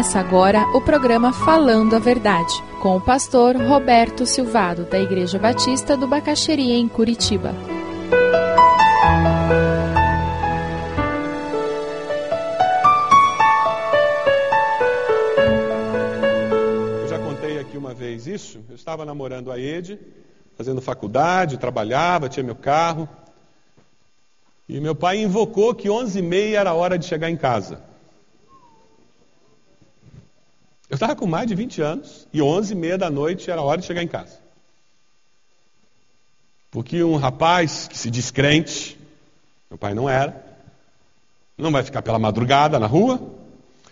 Começa agora o programa Falando a Verdade, com o pastor Roberto Silvado, da Igreja Batista do Bacaxeria, em Curitiba. Eu já contei aqui uma vez isso. Eu estava namorando a Ede, fazendo faculdade, trabalhava, tinha meu carro. E meu pai invocou que 11h30 era a hora de chegar em casa. Eu estava com mais de 20 anos e 11h30 da noite era a hora de chegar em casa. Porque um rapaz que se diz crente, meu pai não era, não vai ficar pela madrugada na rua,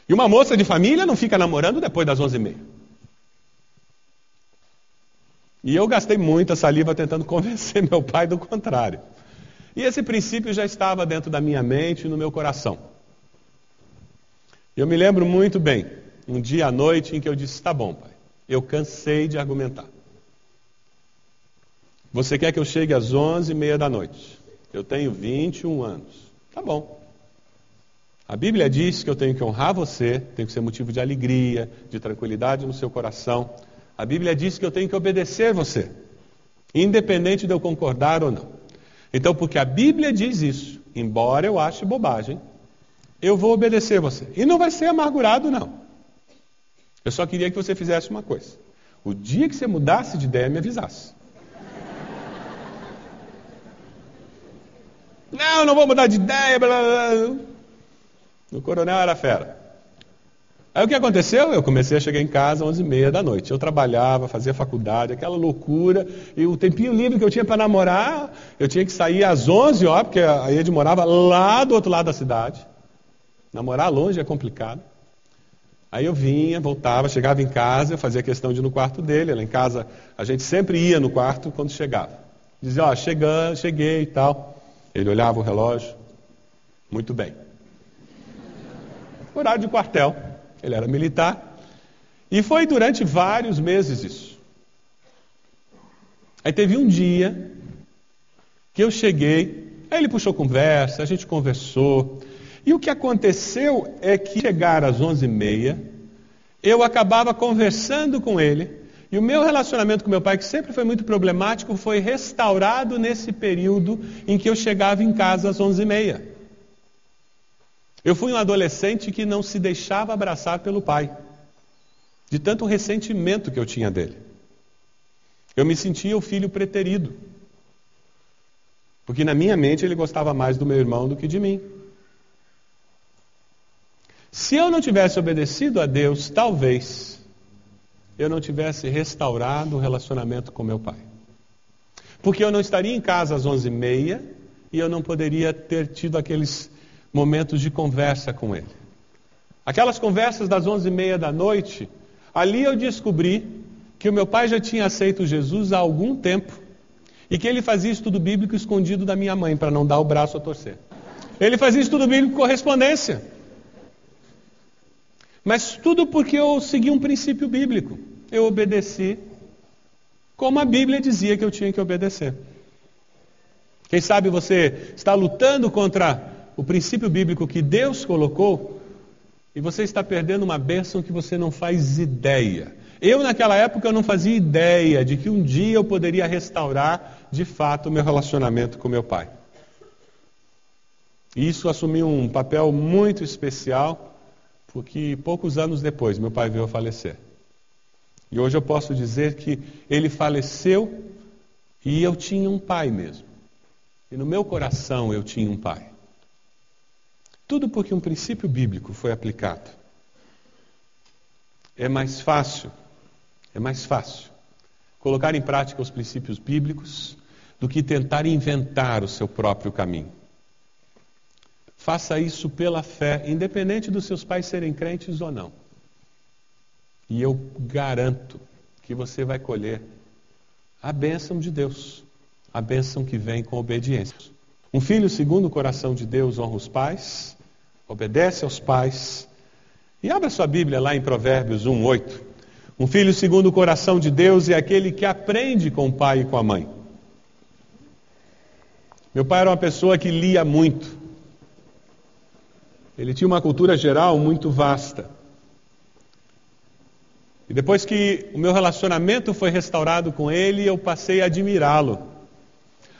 e uma moça de família não fica namorando depois das 11h30. E eu gastei muita saliva tentando convencer meu pai do contrário. E esse princípio já estava dentro da minha mente e no meu coração. Eu me lembro muito bem, um dia à noite em que eu disse: Tá bom, pai, eu cansei de argumentar. Você quer que eu chegue às onze e meia da noite? Eu tenho 21 anos. Tá bom. A Bíblia diz que eu tenho que honrar você, tenho que ser motivo de alegria, de tranquilidade no seu coração. A Bíblia diz que eu tenho que obedecer você, independente de eu concordar ou não. Então, porque a Bíblia diz isso, embora eu ache bobagem, eu vou obedecer você. E não vai ser amargurado, não. Eu só queria que você fizesse uma coisa. O dia que você mudasse de ideia, me avisasse. Não, não vou mudar de ideia. Blá, blá, blá. O coronel era fera. Aí o que aconteceu? Eu comecei a chegar em casa às 11h30 da noite. Eu trabalhava, fazia faculdade, aquela loucura. E o tempinho livre que eu tinha para namorar, eu tinha que sair às 11 horas, porque a Ed morava lá do outro lado da cidade. Namorar longe é complicado. Aí eu vinha, voltava, chegava em casa, eu fazia questão de ir no quarto dele. Lá em casa, a gente sempre ia no quarto quando chegava. Dizia, ó, chegando, cheguei e tal. Ele olhava o relógio. Muito bem. Horário de quartel. Ele era militar. E foi durante vários meses isso. Aí teve um dia que eu cheguei, aí ele puxou conversa, a gente conversou. E o que aconteceu é que chegar às onze e meia, eu acabava conversando com ele, e o meu relacionamento com meu pai, que sempre foi muito problemático, foi restaurado nesse período em que eu chegava em casa às onze e meia. Eu fui um adolescente que não se deixava abraçar pelo pai, de tanto ressentimento que eu tinha dele. Eu me sentia o filho preterido, porque na minha mente ele gostava mais do meu irmão do que de mim. Se eu não tivesse obedecido a Deus, talvez eu não tivesse restaurado o relacionamento com meu pai. Porque eu não estaria em casa às onze e meia eu não poderia ter tido aqueles momentos de conversa com ele. Aquelas conversas das onze e meia da noite, ali eu descobri que o meu pai já tinha aceito Jesus há algum tempo e que ele fazia estudo bíblico escondido da minha mãe para não dar o braço a torcer. Ele fazia estudo bíblico correspondência. Mas tudo porque eu segui um princípio bíblico. Eu obedeci como a Bíblia dizia que eu tinha que obedecer. Quem sabe você está lutando contra o princípio bíblico que Deus colocou e você está perdendo uma bênção que você não faz ideia. Eu, naquela época, eu não fazia ideia de que um dia eu poderia restaurar de fato o meu relacionamento com meu pai. E isso assumiu um papel muito especial porque poucos anos depois meu pai veio a falecer. E hoje eu posso dizer que ele faleceu e eu tinha um pai mesmo. E no meu coração eu tinha um pai. Tudo porque um princípio bíblico foi aplicado. É mais fácil, é mais fácil colocar em prática os princípios bíblicos do que tentar inventar o seu próprio caminho. Faça isso pela fé, independente dos seus pais serem crentes ou não. E eu garanto que você vai colher a bênção de Deus, a bênção que vem com obediência. Um filho segundo o coração de Deus honra os pais, obedece aos pais. E abra sua Bíblia lá em Provérbios 1, 8. Um filho segundo o coração de Deus é aquele que aprende com o pai e com a mãe. Meu pai era uma pessoa que lia muito. Ele tinha uma cultura geral muito vasta. E depois que o meu relacionamento foi restaurado com ele, eu passei a admirá-lo.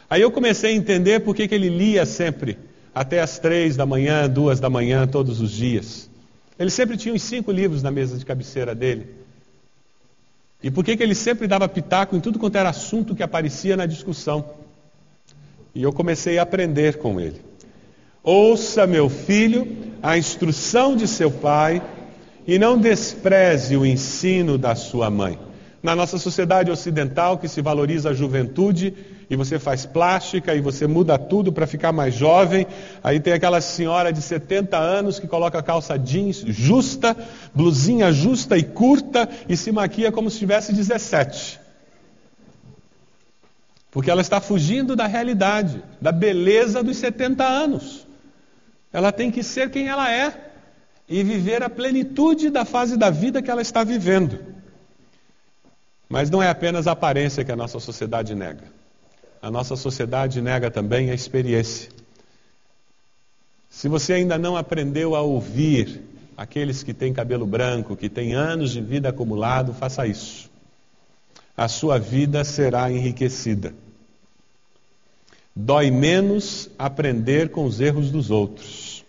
Aí eu comecei a entender por que, que ele lia sempre, até as três da manhã, duas da manhã, todos os dias. Ele sempre tinha uns cinco livros na mesa de cabeceira dele. E por que, que ele sempre dava pitaco em tudo quanto era assunto que aparecia na discussão? E eu comecei a aprender com ele. Ouça, meu filho, a instrução de seu pai e não despreze o ensino da sua mãe. Na nossa sociedade ocidental, que se valoriza a juventude, e você faz plástica e você muda tudo para ficar mais jovem, aí tem aquela senhora de 70 anos que coloca calça jeans justa, blusinha justa e curta e se maquia como se tivesse 17. Porque ela está fugindo da realidade, da beleza dos 70 anos. Ela tem que ser quem ela é e viver a plenitude da fase da vida que ela está vivendo. Mas não é apenas a aparência que a nossa sociedade nega. A nossa sociedade nega também a experiência. Se você ainda não aprendeu a ouvir aqueles que têm cabelo branco, que têm anos de vida acumulado, faça isso. A sua vida será enriquecida. Dói menos aprender com os erros dos outros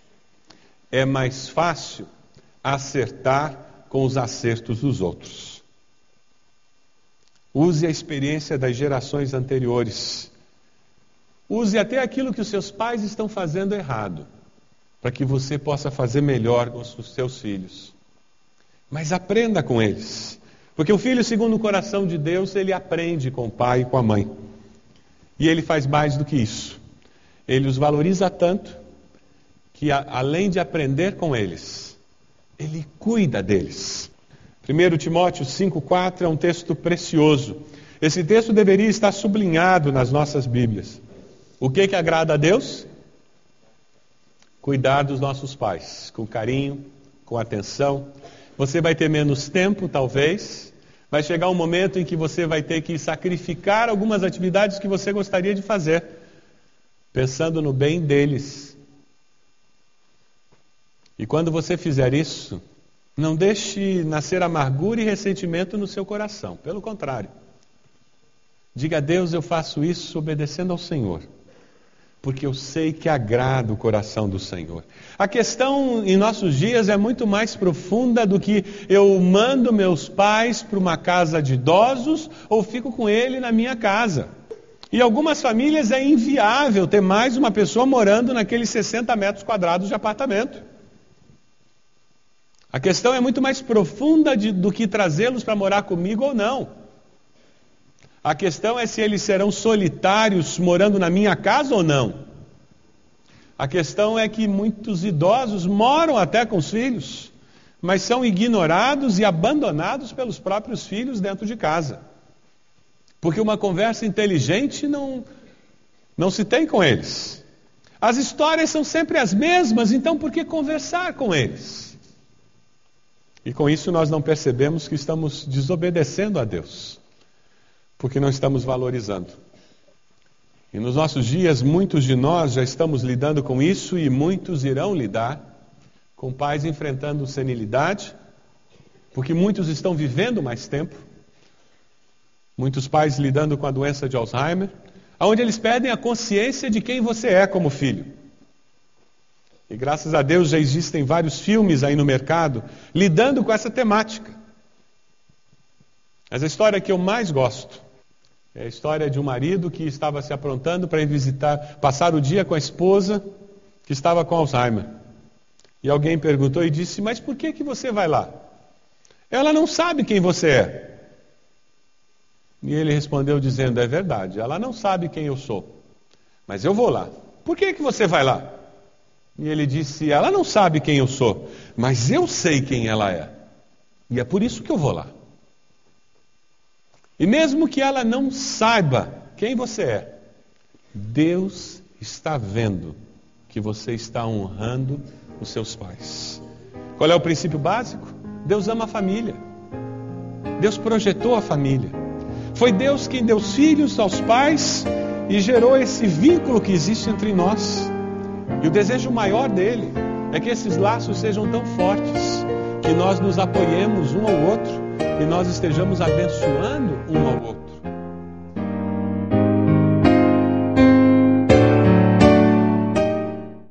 é mais fácil acertar com os acertos dos outros. Use a experiência das gerações anteriores. Use até aquilo que os seus pais estão fazendo errado, para que você possa fazer melhor com os seus filhos. Mas aprenda com eles. Porque o filho, segundo o coração de Deus, ele aprende com o pai e com a mãe. E ele faz mais do que isso. Ele os valoriza tanto que além de aprender com eles, ele cuida deles. 1 Timóteo 5,4 é um texto precioso. Esse texto deveria estar sublinhado nas nossas Bíblias. O que, que agrada a Deus? Cuidar dos nossos pais, com carinho, com atenção. Você vai ter menos tempo, talvez. Vai chegar um momento em que você vai ter que sacrificar algumas atividades que você gostaria de fazer, pensando no bem deles, e quando você fizer isso, não deixe nascer amargura e ressentimento no seu coração. Pelo contrário. Diga a Deus: eu faço isso obedecendo ao Senhor, porque eu sei que agrada o coração do Senhor. A questão em nossos dias é muito mais profunda do que eu mando meus pais para uma casa de idosos ou fico com ele na minha casa. E algumas famílias é inviável ter mais uma pessoa morando naqueles 60 metros quadrados de apartamento. A questão é muito mais profunda de, do que trazê-los para morar comigo ou não. A questão é se eles serão solitários morando na minha casa ou não. A questão é que muitos idosos moram até com os filhos, mas são ignorados e abandonados pelos próprios filhos dentro de casa. Porque uma conversa inteligente não, não se tem com eles. As histórias são sempre as mesmas, então por que conversar com eles? E com isso nós não percebemos que estamos desobedecendo a Deus, porque não estamos valorizando. E nos nossos dias, muitos de nós já estamos lidando com isso e muitos irão lidar com pais enfrentando senilidade, porque muitos estão vivendo mais tempo. Muitos pais lidando com a doença de Alzheimer, onde eles perdem a consciência de quem você é como filho. E graças a Deus já existem vários filmes aí no mercado lidando com essa temática. Mas a história que eu mais gosto é a história de um marido que estava se aprontando para ir visitar, passar o dia com a esposa que estava com Alzheimer. E alguém perguntou e disse: Mas por que, que você vai lá? Ela não sabe quem você é. E ele respondeu dizendo: É verdade, ela não sabe quem eu sou. Mas eu vou lá. Por que, que você vai lá? E ele disse: Ela não sabe quem eu sou, mas eu sei quem ela é. E é por isso que eu vou lá. E mesmo que ela não saiba quem você é, Deus está vendo que você está honrando os seus pais. Qual é o princípio básico? Deus ama a família. Deus projetou a família. Foi Deus quem deu filhos aos pais e gerou esse vínculo que existe entre nós. E o desejo maior dele é que esses laços sejam tão fortes que nós nos apoiemos um ao outro e nós estejamos abençoando um ao outro.